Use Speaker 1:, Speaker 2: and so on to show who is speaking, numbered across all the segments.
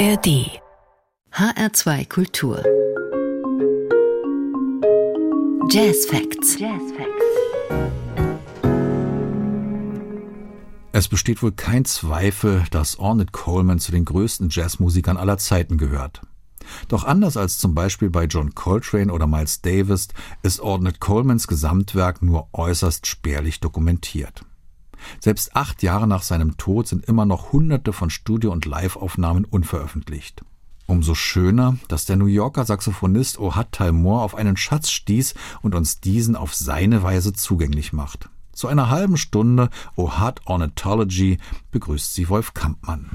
Speaker 1: ARD HR2 Kultur Jazz Facts. Jazz Facts.
Speaker 2: Es besteht wohl kein Zweifel, dass Ornette Coleman zu den größten Jazzmusikern aller Zeiten gehört. Doch anders als zum Beispiel bei John Coltrane oder Miles Davis ist Ornette Colemans Gesamtwerk nur äußerst spärlich dokumentiert. Selbst acht Jahre nach seinem Tod sind immer noch Hunderte von Studio- und Live-Aufnahmen unveröffentlicht. Umso schöner, dass der New Yorker Saxophonist Ohad Talmor auf einen Schatz stieß und uns diesen auf seine Weise zugänglich macht. Zu einer halben Stunde Ohad Ornithology begrüßt sie Wolf Kampmann.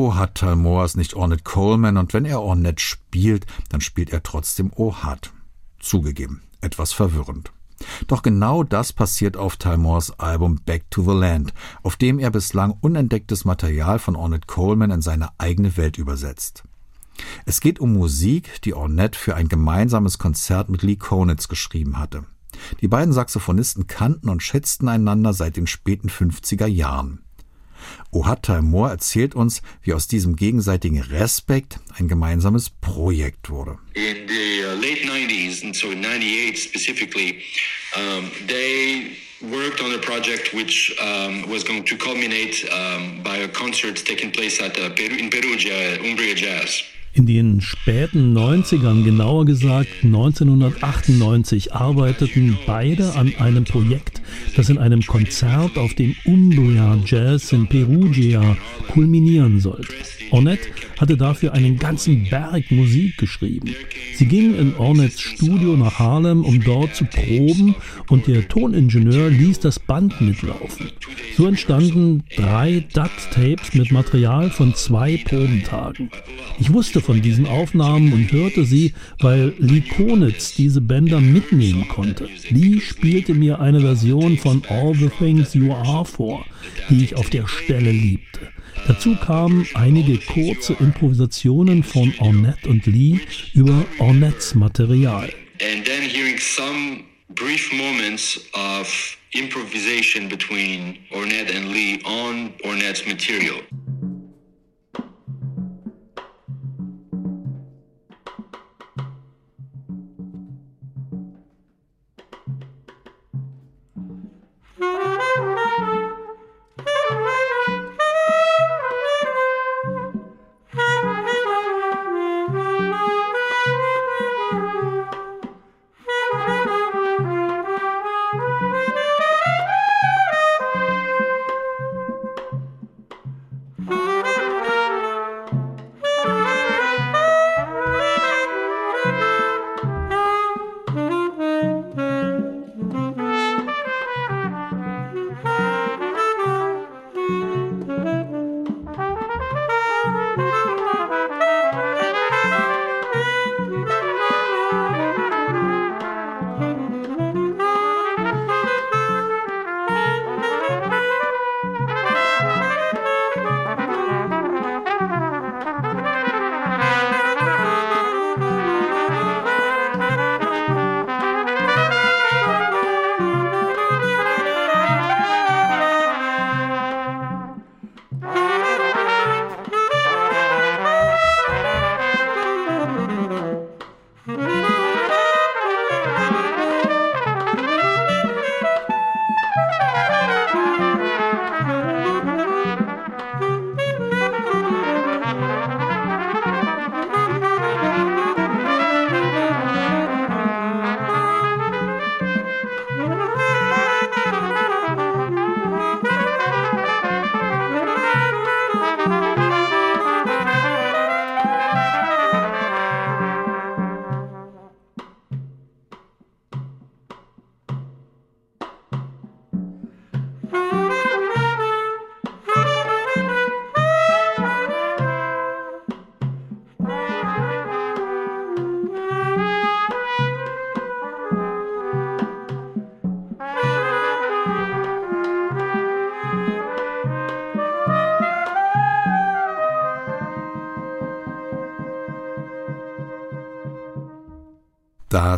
Speaker 2: Oh hat Talmor ist nicht Ornette Coleman und wenn er Ornette spielt, dann spielt er trotzdem hat. Zugegeben, etwas verwirrend. Doch genau das passiert auf Talmors Album Back to the Land, auf dem er bislang unentdecktes Material von Ornette Coleman in seine eigene Welt übersetzt. Es geht um Musik, die Ornette für ein gemeinsames Konzert mit Lee Konitz geschrieben hatte. Die beiden Saxophonisten kannten und schätzten einander seit den späten 50er Jahren. Ohatai Moore erzählt uns, wie aus diesem gegenseitigen Respekt ein gemeinsames Projekt wurde.
Speaker 3: In the uh, late 90s, and so in 98 specifically, um, they worked on a project which um, was going to culminate um, by a concert taking place at uh, Peru, in Perugia, Umbria Jazz.
Speaker 4: In den späten 90ern, genauer gesagt 1998, arbeiteten beide an einem Projekt, das in einem Konzert auf dem Umbria Jazz in Perugia kulminieren sollte. Ornette hatte dafür einen ganzen Berg Musik geschrieben. Sie ging in Ornettes Studio nach Harlem, um dort zu proben und der Toningenieur ließ das Band mitlaufen. So entstanden drei DAT-Tapes mit Material von zwei Probentagen. Ich wusste von diesen Aufnahmen und hörte sie, weil Lee Konitz diese Bänder mitnehmen konnte. Lee spielte mir eine Version von All the Things You Are vor, die ich auf der Stelle liebte. Dazu kamen einige kurze Improvisationen von Ornette und Lee über Ornettes Material.
Speaker 3: And then hearing some brief moments of improvisation between Ornette and Lee on Ornette's material.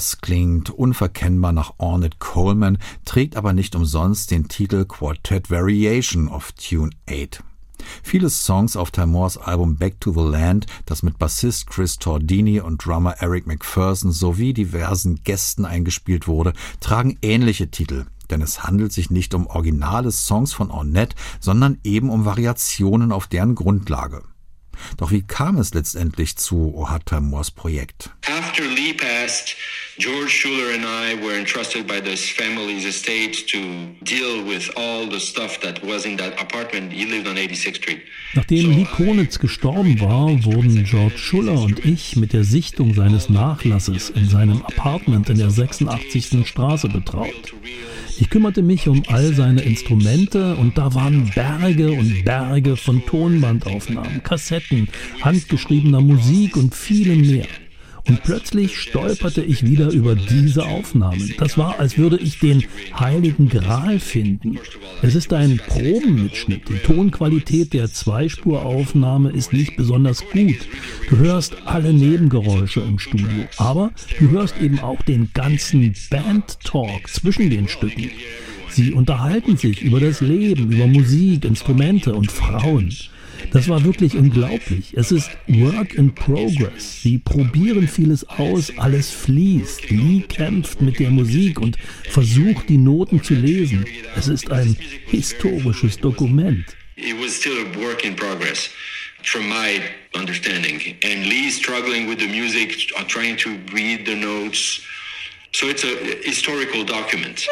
Speaker 2: Das klingt unverkennbar nach Ornette Coleman, trägt aber nicht umsonst den Titel Quartet Variation of Tune 8. Viele Songs auf Timors Album Back to the Land, das mit Bassist Chris Tordini und Drummer Eric McPherson sowie diversen Gästen eingespielt wurde, tragen ähnliche Titel, denn es handelt sich nicht um originale Songs von Ornette, sondern eben um Variationen auf deren Grundlage. Doch wie kam es letztendlich zu Ohad Taimurs Projekt?
Speaker 3: After Lee passed, George Schuler and I were entrusted by this family's estate to deal with all the stuff that was in that apartment. He lived on 86th Street.
Speaker 4: Nachdem Lee Konitz gestorben war, wurden George Schuller und ich mit der Sichtung seines Nachlasses in seinem Apartment in der 86. Straße betraut. Ich kümmerte mich um all seine Instrumente und da waren Berge und Berge von Tonbandaufnahmen, Kassetten, handgeschriebener Musik und vielem mehr. Und plötzlich stolperte ich wieder über diese Aufnahmen. Das war, als würde ich den heiligen Gral finden. Es ist ein Probenmitschnitt. Die Tonqualität der Zweispuraufnahme ist nicht besonders gut. Du hörst alle Nebengeräusche im Studio, aber du hörst eben auch den ganzen Band-Talk zwischen den Stücken. Sie unterhalten sich über das Leben, über Musik, Instrumente und Frauen. Das war wirklich unglaublich. Es ist Work in Progress. Sie probieren vieles aus, alles fließt. Lee kämpft mit der Musik und versucht, die Noten zu lesen. Es ist ein historisches Dokument.
Speaker 3: It was still a work in progress. From my understanding, and Lee struggling with the music, trying to read the notes. So it's a historical document.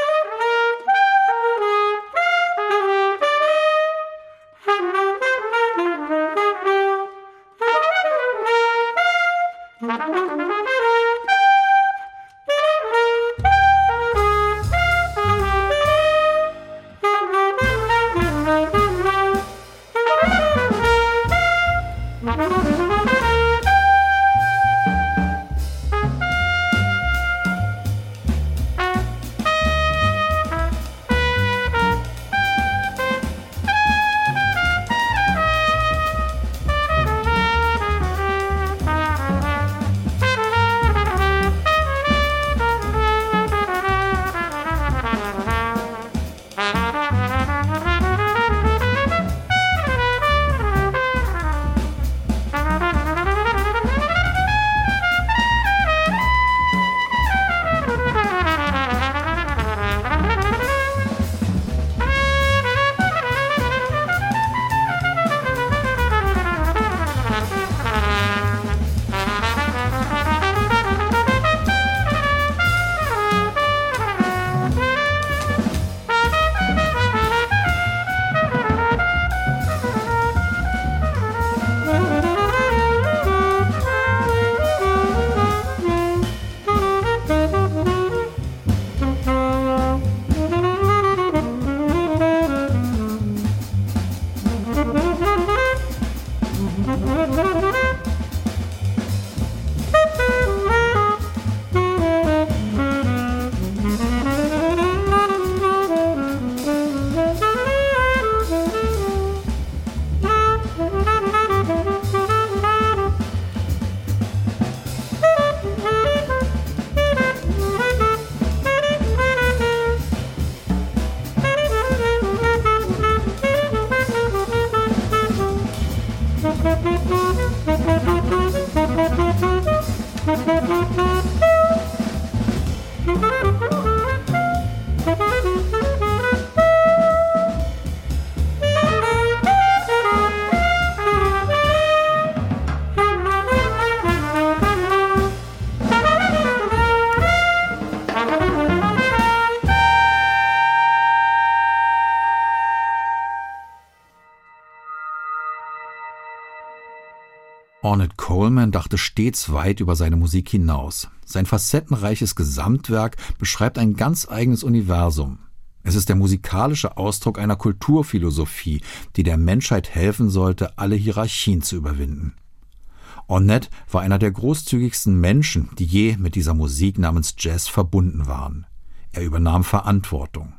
Speaker 2: Ornette Coleman dachte stets weit über seine Musik hinaus. Sein facettenreiches Gesamtwerk beschreibt ein ganz eigenes Universum. Es ist der musikalische Ausdruck einer Kulturphilosophie, die der Menschheit helfen sollte, alle Hierarchien zu überwinden. Ornette war einer der großzügigsten Menschen, die je mit dieser Musik namens Jazz verbunden waren. Er übernahm Verantwortung.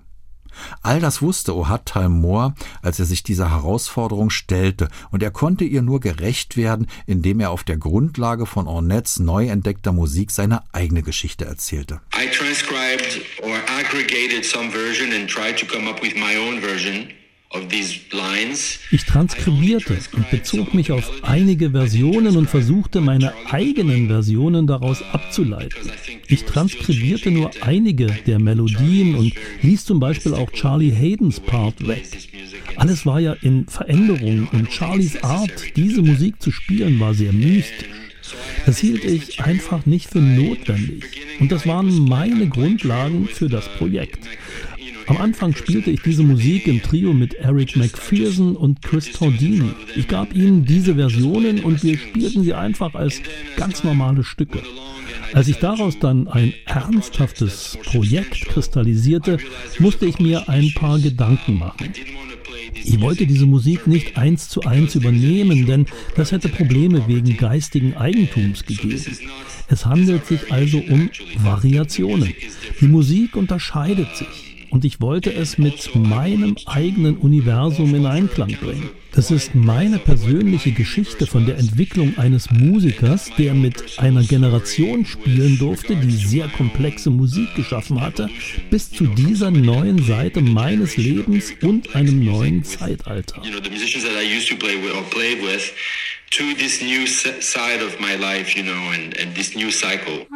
Speaker 2: All das wusste Ohad Talmor, als er sich dieser Herausforderung stellte, und er konnte ihr nur gerecht werden, indem er auf der Grundlage von Ornets neu entdeckter Musik seine eigene Geschichte erzählte.
Speaker 3: I transcribed or aggregated some version and tried to come up with my own version.
Speaker 4: Ich transkribierte und bezog mich auf einige Versionen und versuchte meine eigenen Versionen daraus abzuleiten. Ich transkribierte nur einige der Melodien und ließ zum Beispiel auch Charlie Haydens Part weg. Alles war ja in Veränderung und Charlies Art, diese Musik zu spielen, war sehr mystisch. Das hielt ich einfach nicht für notwendig. Und das waren meine Grundlagen für das Projekt. Am Anfang spielte ich diese Musik im Trio mit Eric McPherson und Chris Tordini. Ich gab ihnen diese Versionen und wir spielten sie einfach als ganz normale Stücke. Als ich daraus dann ein ernsthaftes Projekt kristallisierte, musste ich mir ein paar Gedanken machen. Ich wollte diese Musik nicht eins zu eins übernehmen, denn das hätte Probleme wegen geistigen Eigentums gegeben. Es handelt sich also um Variationen. Die Musik unterscheidet sich und ich wollte es mit meinem eigenen Universum in Einklang bringen. Das ist meine persönliche Geschichte von der Entwicklung eines Musikers, der mit einer Generation spielen durfte, die sehr komplexe Musik geschaffen hatte, bis zu dieser neuen Seite meines Lebens und einem neuen Zeitalter. to this new side of my life, you know, and, and this new cycle.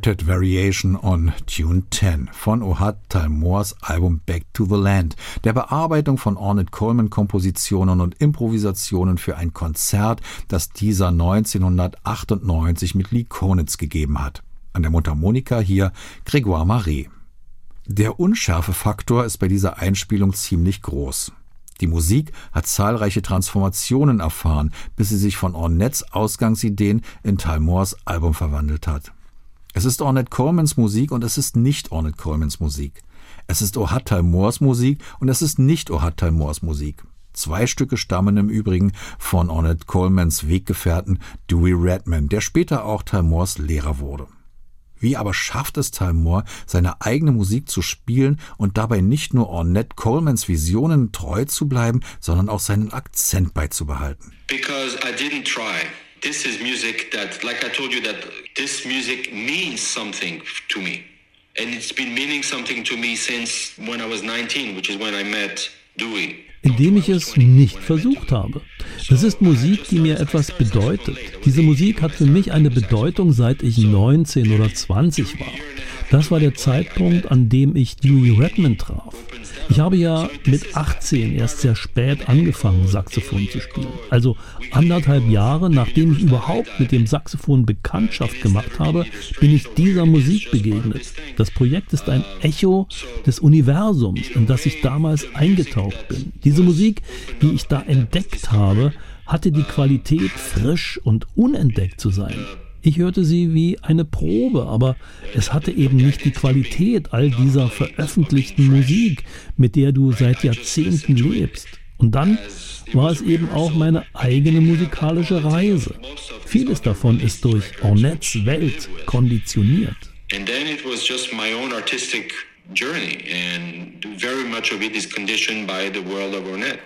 Speaker 2: Quartet Variation on Tune 10 von Ohad Talmors Album Back to the Land, der Bearbeitung von Ornette Coleman Kompositionen und Improvisationen für ein Konzert, das dieser 1998 mit Lee Konitz gegeben hat. An der Mundharmonika hier Grégoire Marais. Der Unschärfefaktor ist bei dieser Einspielung ziemlich groß. Die Musik hat zahlreiche Transformationen erfahren, bis sie sich von Ornettes Ausgangsideen in Talmors Album verwandelt hat. Es ist Ornette Colemans Musik und es ist nicht Ornette Colemans Musik. Es ist Ohad Talmors Musik und es ist nicht Ohad Talmors Musik. Zwei Stücke stammen im Übrigen von Ornette Colemans Weggefährten Dewey Redman, der später auch Talmors Lehrer wurde. Wie aber schafft es Talmor, seine eigene Musik zu spielen und dabei nicht nur Ornette Colemans Visionen treu zu bleiben, sondern auch seinen Akzent beizubehalten?
Speaker 3: Because I didn't try. This is music that, like I told you, that this music means something to me. And it's been meaning something to me since when I was 19, which is when I met Dewey
Speaker 4: indem ich es nicht versucht habe. Das ist Musik, die mir etwas bedeutet. Diese Musik hat für mich eine Bedeutung, seit ich 19 oder 20 war. Das war der Zeitpunkt, an dem ich Dewey Redman traf. Ich habe ja mit 18 erst sehr spät angefangen, Saxophon zu spielen. Also anderthalb Jahre, nachdem ich überhaupt mit dem Saxophon Bekanntschaft gemacht habe, bin ich dieser Musik begegnet. Das Projekt ist ein Echo des Universums, in das ich damals eingetaucht bin. Diese Musik, die ich da entdeckt habe, hatte die Qualität, frisch und unentdeckt zu sein. Ich hörte sie wie eine Probe, aber es hatte eben nicht die Qualität all dieser veröffentlichten Musik, mit der du seit Jahrzehnten lebst. Und dann war es eben auch meine eigene musikalische Reise. Vieles davon ist durch Ornettes Welt konditioniert. And then it was just my own artistic journey and very much of it is conditioned by the world of Ornette.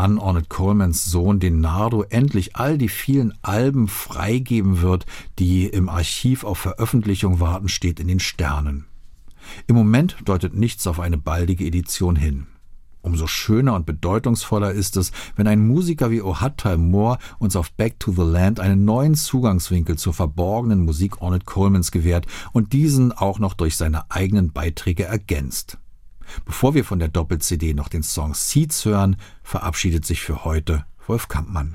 Speaker 2: Wann Ornette Colemans Sohn den Nardo endlich all die vielen Alben freigeben wird, die im Archiv auf Veröffentlichung warten, steht in den Sternen. Im Moment deutet nichts auf eine baldige Edition hin. Umso schöner und bedeutungsvoller ist es, wenn ein Musiker wie Ohad Moore uns auf Back to the Land einen neuen Zugangswinkel zur verborgenen Musik Ornette Colemans gewährt und diesen auch noch durch seine eigenen Beiträge ergänzt. Bevor wir von der Doppel-CD noch den Song Seeds hören, verabschiedet sich für heute Wolf Kampmann.